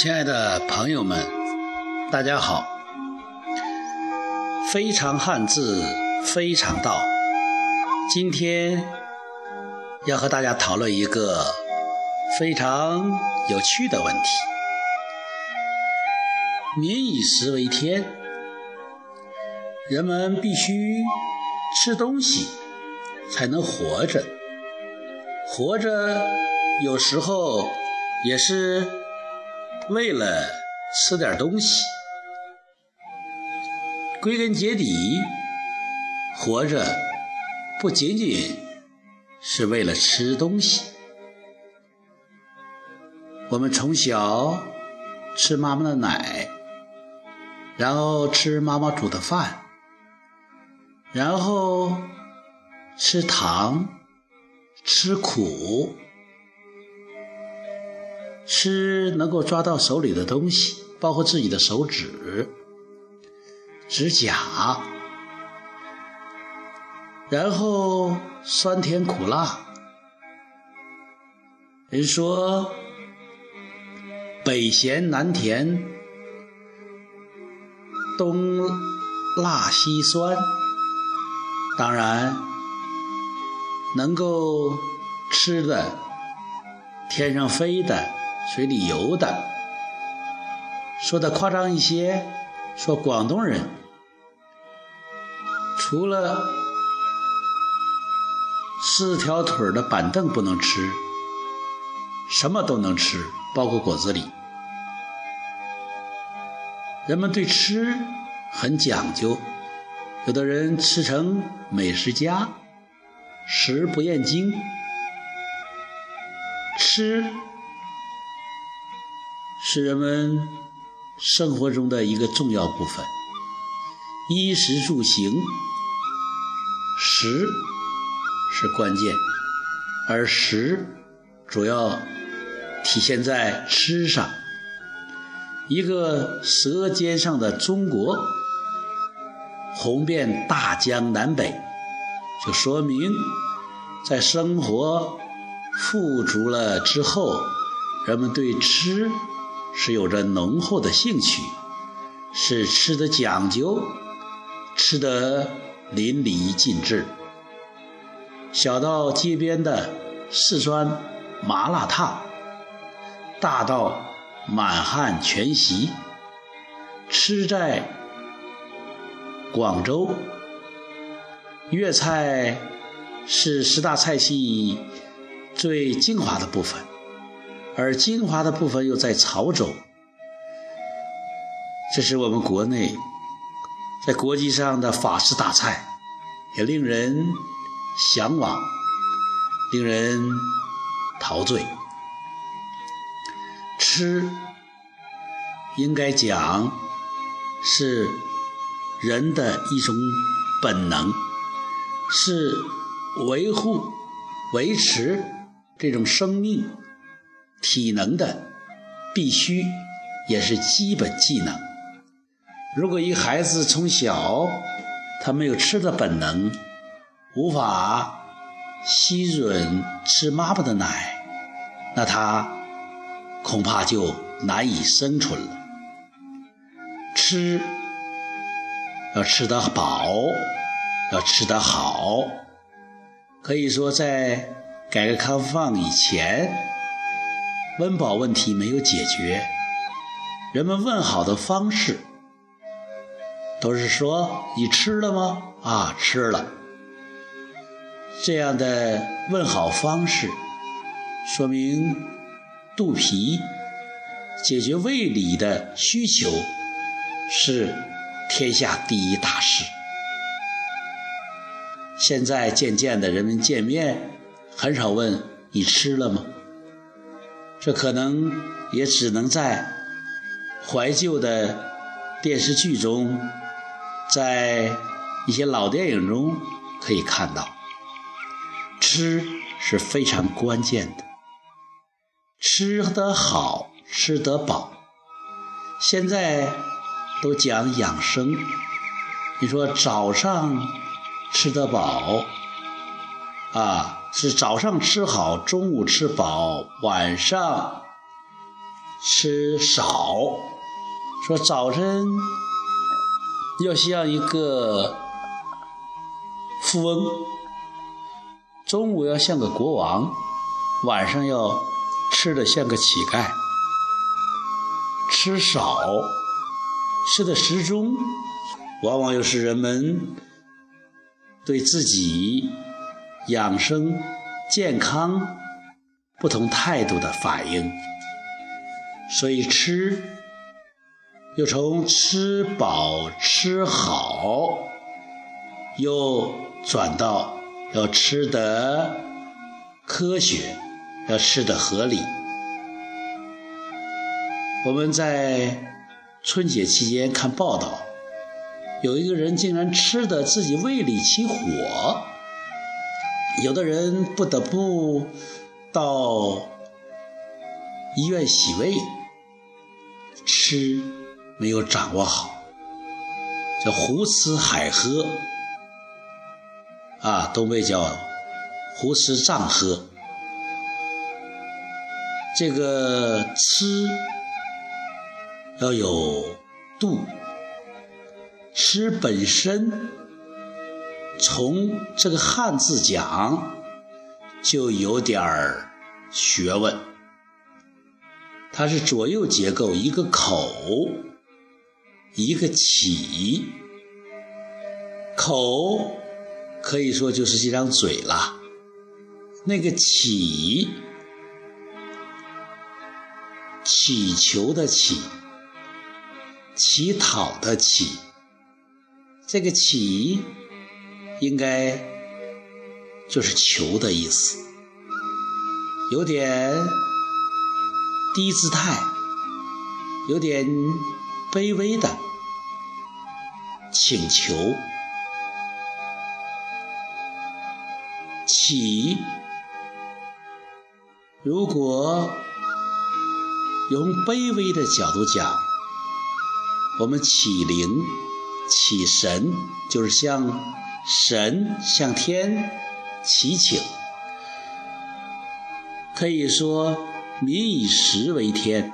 亲爱的朋友们，大家好！非常汉字，非常道。今天要和大家讨论一个非常有趣的问题：民以食为天，人们必须吃东西才能活着，活着有时候也是。为了吃点东西，归根结底，活着不仅仅是为了吃东西。我们从小吃妈妈的奶，然后吃妈妈煮的饭，然后吃糖，吃苦。吃能够抓到手里的东西，包括自己的手指、指甲，然后酸甜苦辣。人说北咸南甜，东辣西酸。当然，能够吃的，天上飞的。水里游的，说的夸张一些，说广东人除了四条腿的板凳不能吃，什么都能吃，包括果子狸。人们对吃很讲究，有的人吃成美食家，食不厌精，吃。是人们生活中的一个重要部分，衣食住行，食是关键，而食主要体现在吃上。一个舌尖上的中国，红遍大江南北，就说明在生活富足了之后，人们对吃。是有着浓厚的兴趣，是吃的讲究，吃得淋漓尽致。小到街边的四川麻辣烫，大到满汉全席，吃在广州，粤菜是十大菜系最精华的部分。而精华的部分又在潮州，这是我们国内在国际上的法式大菜，也令人向往，令人陶醉。吃应该讲是人的一种本能，是维护、维持这种生命。体能的必须也是基本技能。如果一个孩子从小他没有吃的本能，无法吸吮吃妈妈的奶，那他恐怕就难以生存了。吃要吃得饱，要吃得好。可以说，在改革开放以前。温饱问题没有解决，人们问好的方式都是说：“你吃了吗？”啊，吃了。这样的问好方式，说明肚皮解决胃里的需求是天下第一大事。现在渐渐的，人们见面很少问你吃了吗？这可能也只能在怀旧的电视剧中，在一些老电影中可以看到。吃是非常关键的，吃得好，吃得饱。现在都讲养生，你说早上吃得饱，啊。是早上吃好，中午吃饱，晚上吃少，说早晨要像一个富翁，中午要像个国王，晚上要吃的像个乞丐。吃少，吃的时中，往往又是人们对自己养生健康不同态度的反应。所以吃，又从吃饱吃好，又转到要吃得科学，要吃得合理。我们在春节期间看报道，有一个人竟然吃的自己胃里起火，有的人不得不到医院洗胃。吃没有掌握好，叫胡吃海喝，啊，东北叫胡吃胀喝。这个吃要有度，吃本身从这个汉字讲就有点儿学问。它是左右结构，一个口，一个起。口可以说就是这张嘴了，那个起，乞求的乞，乞讨的乞，这个乞应该就是求的意思，有点。低姿态，有点卑微的请求，起。如果用卑微的角度讲，我们起灵、起神，就是像神、向天祈请，可以说。民以食为天，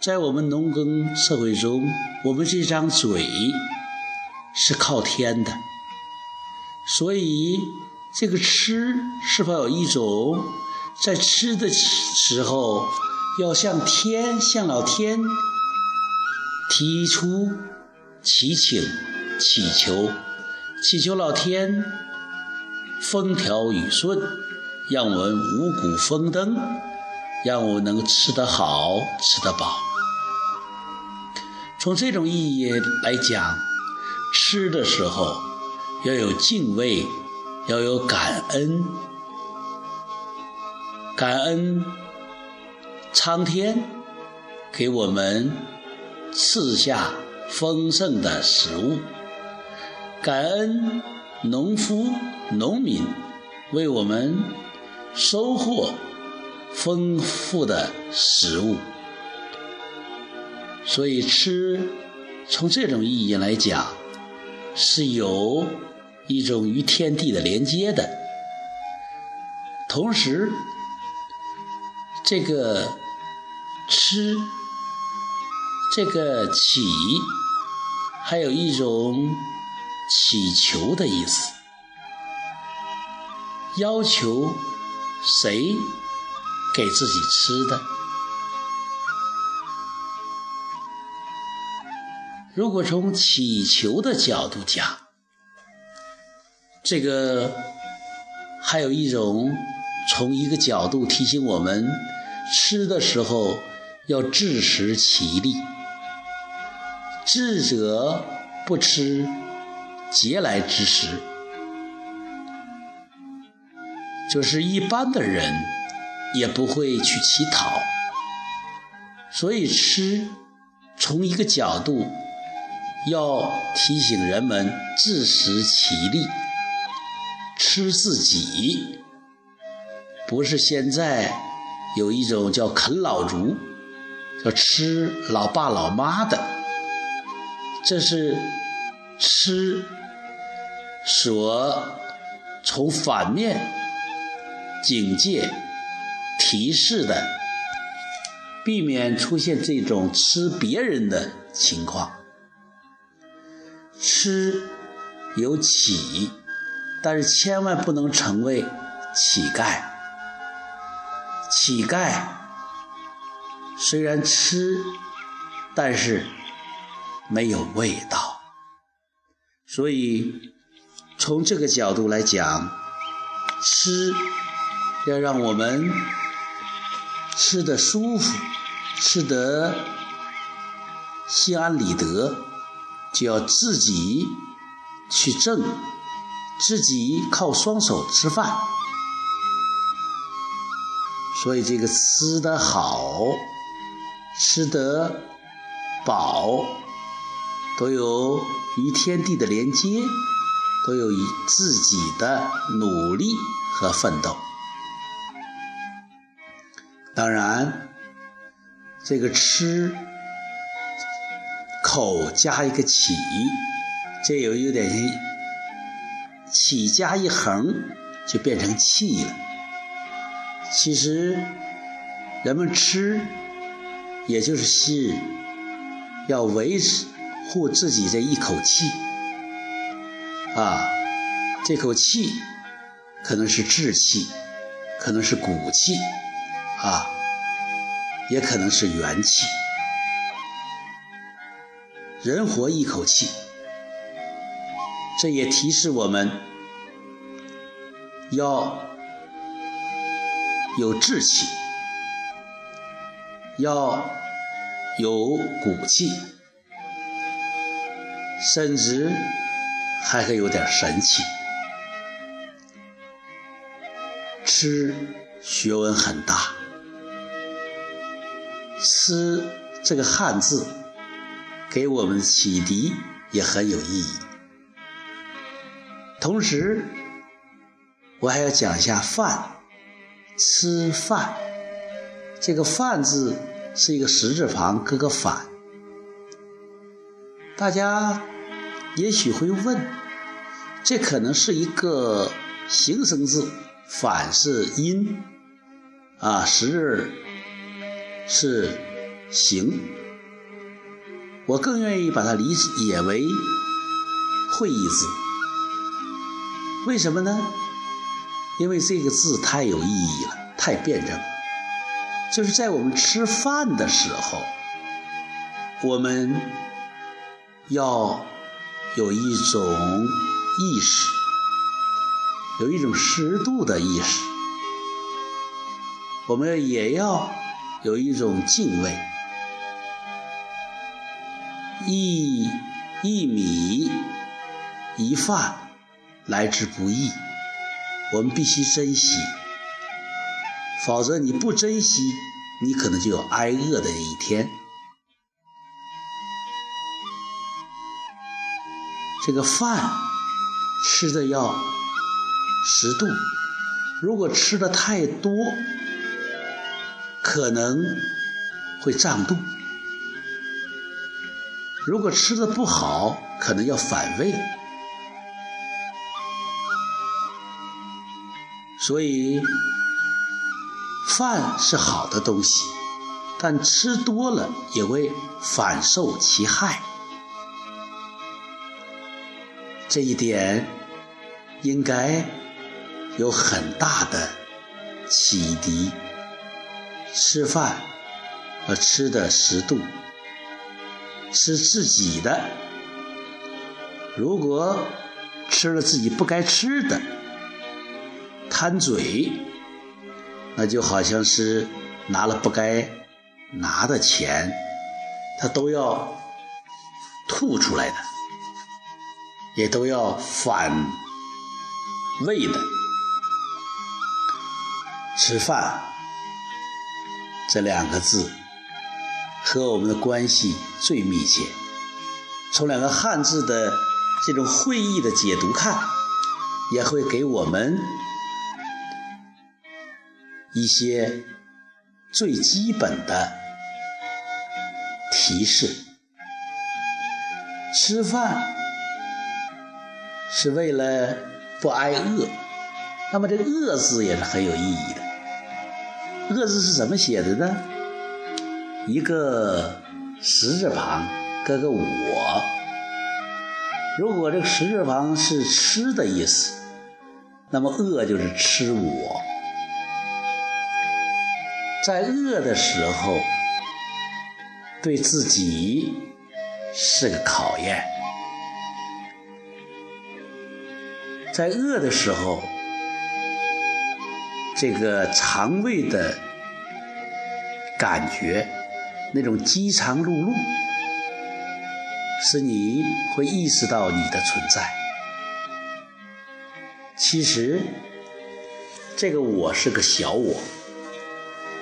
在我们农耕社会中，我们这张嘴是靠天的，所以这个吃是否有一种在吃的时候要向天、向老天提出祈请、祈求，祈求老天风调雨顺，让我们五谷丰登。让我能吃得好，吃得饱。从这种意义来讲，吃的时候要有敬畏，要有感恩，感恩苍天给我们赐下丰盛的食物，感恩农夫、农民为我们收获。丰富的食物，所以吃从这种意义来讲，是有一种与天地的连接的。同时，这个吃，这个起，还有一种祈求的意思，要求谁？给自己吃的。如果从祈求的角度讲，这个还有一种从一个角度提醒我们，吃的时候要自食其力。智者不吃劫来之时，就是一般的人。也不会去乞讨，所以吃从一个角度要提醒人们自食其力，吃自己，不是现在有一种叫啃老族，叫吃老爸老妈的，这是吃所从反面警戒。提示的避免出现这种吃别人的情况。吃有乞，但是千万不能成为乞丐。乞丐虽然吃，但是没有味道。所以从这个角度来讲，吃要让我们吃得舒服，吃得心安理得。就要自己去挣，自己靠双手吃饭。所以这个吃得好，吃得饱，都有与天地的连接，都有以自己的努力和奋斗。当然，这个吃。口加一个起，这有有点起加一横，就变成气了。其实人们吃，也就是是要维持护自己这一口气啊，这口气可能是志气，可能是骨气啊，也可能是元气。人活一口气，这也提示我们要有志气，要有骨气，甚至还是有点神气。吃学问很大，吃这个汉字。给我们启迪也很有意义。同时，我还要讲一下饭，吃饭。这个“饭”字是一个十字旁，搁个反。大家也许会问，这可能是一个形声字，反是音，啊，时是形。我更愿意把它理解为会意字，为什么呢？因为这个字太有意义了，太辩证。就是在我们吃饭的时候，我们要有一种意识，有一种适度的意识，我们也要有一种敬畏。一一米一饭来之不易，我们必须珍惜，否则你不珍惜，你可能就有挨饿的一天。这个饭吃的要适度，如果吃的太多，可能会胀肚。如果吃的不好，可能要反胃。所以，饭是好的东西，但吃多了也会反受其害。这一点应该有很大的启迪。吃饭和吃的适度。吃自己的，如果吃了自己不该吃的，贪嘴，那就好像是拿了不该拿的钱，他都要吐出来的，也都要反胃的。吃饭这两个字。和我们的关系最密切。从两个汉字的这种会意的解读看，也会给我们一些最基本的提示。吃饭是为了不挨饿，那么这个“饿”字也是很有意义的。“饿”字是怎么写的呢？一个十字旁，搁个我。如果这个十字旁是吃的意思，那么饿就是吃我。在饿的时候，对自己是个考验。在饿的时候，这个肠胃的感觉，那种饥肠辘辘，使你会意识到你的存在。其实，这个我是个小我，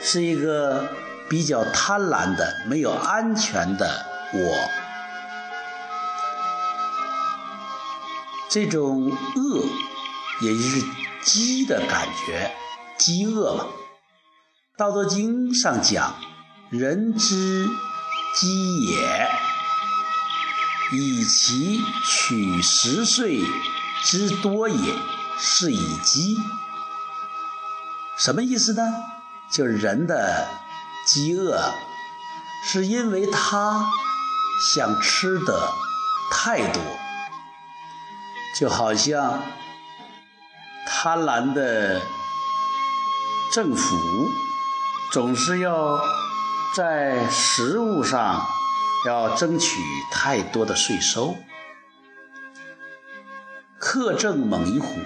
是一个比较贪婪的、没有安全的我。这种饿，也就是饥的感觉，饥饿嘛。《道德经》上讲：“人之饥也，以其取十岁之多也，是以饥。”什么意思呢？就是人的饥饿，是因为他想吃的太多。就好像贪婪的政府总是要在食物上要争取太多的税收，苛政猛于虎。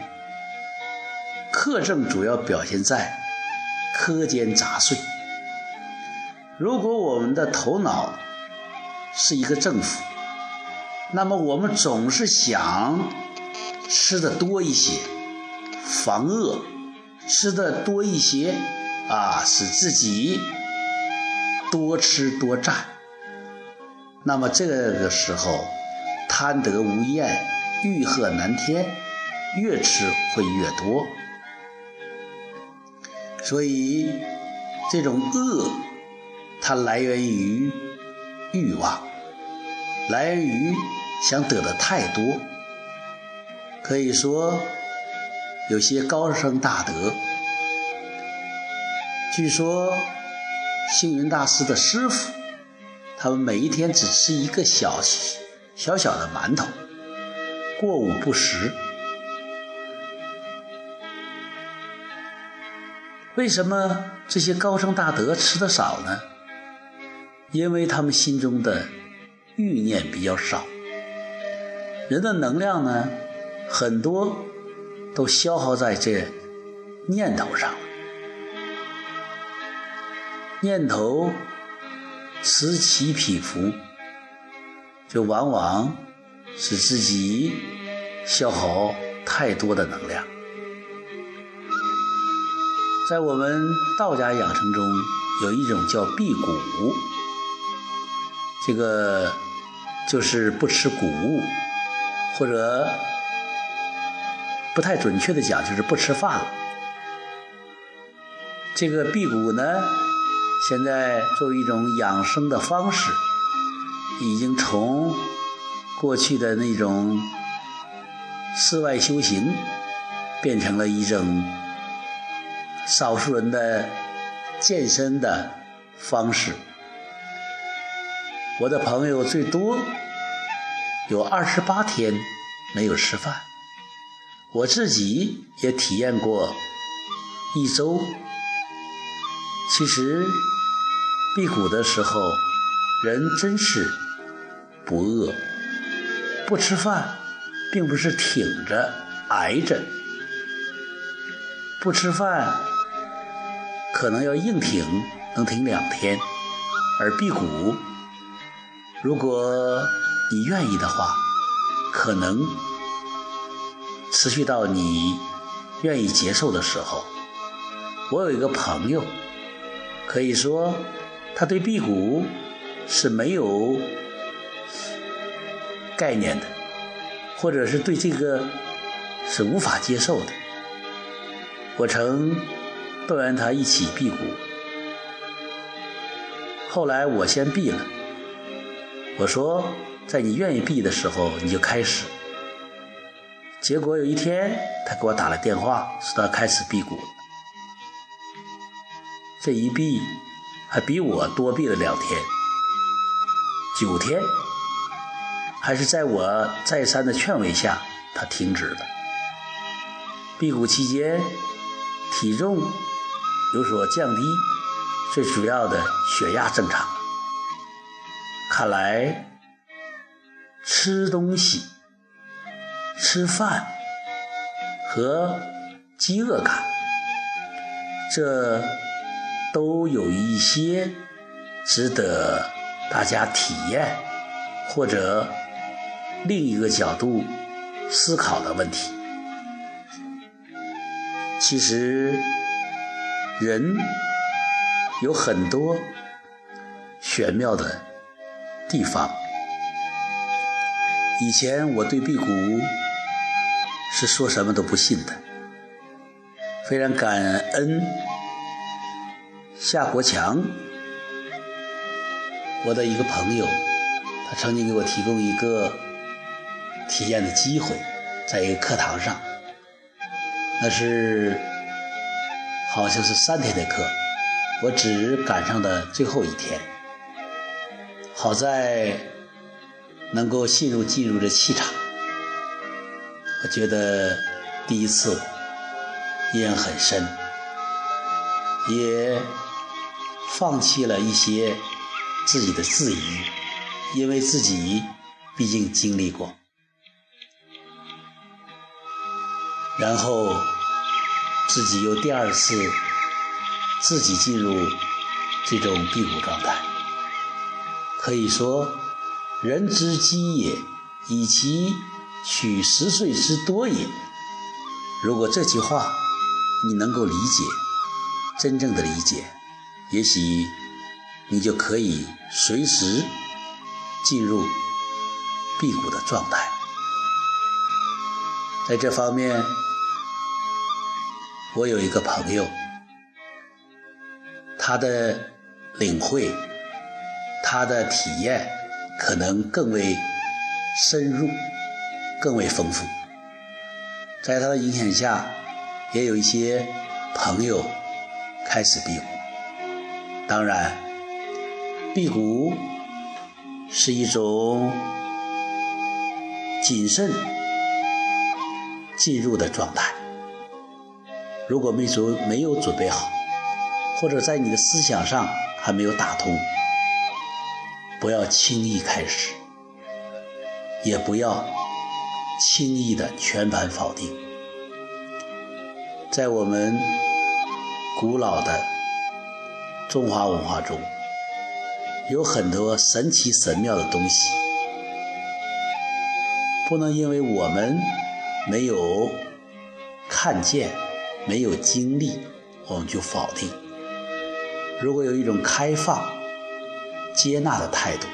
苛政主要表现在苛捐杂税。如果我们的头脑是一个政府，那么我们总是想。吃的多一些，防饿；吃的多一些，啊，使自己多吃多占。那么这个时候，贪得无厌，欲壑难填，越吃会越多。所以，这种饿，它来源于欲望，来源于想得的太多。可以说，有些高僧大德，据说星云大师的师傅，他们每一天只吃一个小小小的馒头，过午不食。为什么这些高僧大德吃的少呢？因为他们心中的欲念比较少，人的能量呢？很多都消耗在这念头上，念头此起彼伏，就往往使自己消耗太多的能量。在我们道家养成中，有一种叫辟谷，这个就是不吃谷物，或者。不太准确的讲，就是不吃饭。这个辟谷呢，现在作为一种养生的方式，已经从过去的那种室外修行，变成了一种少数人的健身的方式。我的朋友最多有二十八天没有吃饭。我自己也体验过一周。其实辟谷的时候，人真是不饿，不吃饭，并不是挺着挨着，不吃饭可能要硬挺，能挺两天。而辟谷，如果你愿意的话，可能。持续到你愿意接受的时候，我有一个朋友，可以说他对辟谷是没有概念的，或者是对这个是无法接受的。我曾动员他一起辟谷，后来我先辟了，我说在你愿意辟的时候你就开始。结果有一天，他给我打了电话，说他开始辟谷。这一辟，还比我多闭了两天，九天，还是在我再三的劝慰下，他停止了。辟谷期间，体重有所降低，最主要的血压正常。看来吃东西、吃饭和饥饿感，这都有一些值得大家体验或者另一个角度思考的问题。其实，人有很多玄妙的地方。以前我对辟谷是说什么都不信的，非常感恩夏国强，我的一个朋友，他曾经给我提供一个体验的机会，在一个课堂上。那是好像是三天的课，我只赶上的最后一天。好在能够进入进入这气场，我觉得第一次印很深，也放弃了一些自己的质疑，因为自己毕竟经历过。然后自己又第二次自己进入这种辟谷状态，可以说“人之饥也，以其取十岁之多也”。如果这句话你能够理解，真正的理解，也许你就可以随时进入辟谷的状态。在这方面。我有一个朋友，他的领会、他的体验可能更为深入、更为丰富。在他的影响下，也有一些朋友开始辟谷。当然，辟谷是一种谨慎进入的状态。如果没准没有准备好，或者在你的思想上还没有打通，不要轻易开始，也不要轻易的全盘否定。在我们古老的中华文化中，有很多神奇神妙的东西，不能因为我们没有看见。没有经历，我们就否定。如果有一种开放、接纳的态度，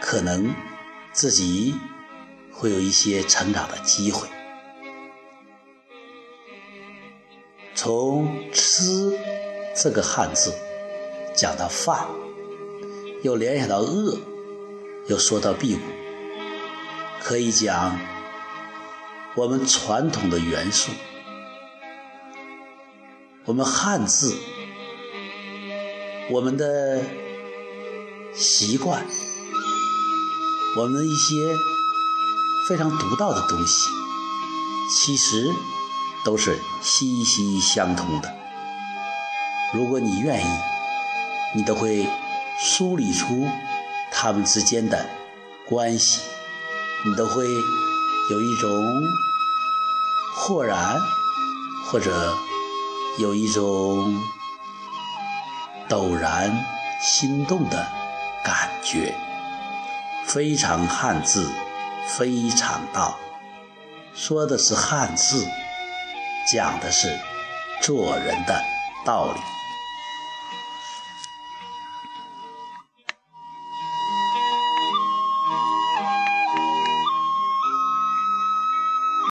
可能自己会有一些成长的机会。从“吃”这个汉字讲到饭，又联想到饿，又说到辟谷，可以讲我们传统的元素。我们汉字，我们的习惯，我们一些非常独到的东西，其实都是息息相通的。如果你愿意，你都会梳理出他们之间的关系，你都会有一种豁然或者。有一种陡然心动的感觉，非常汉字，非常道，说的是汉字，讲的是做人的道理。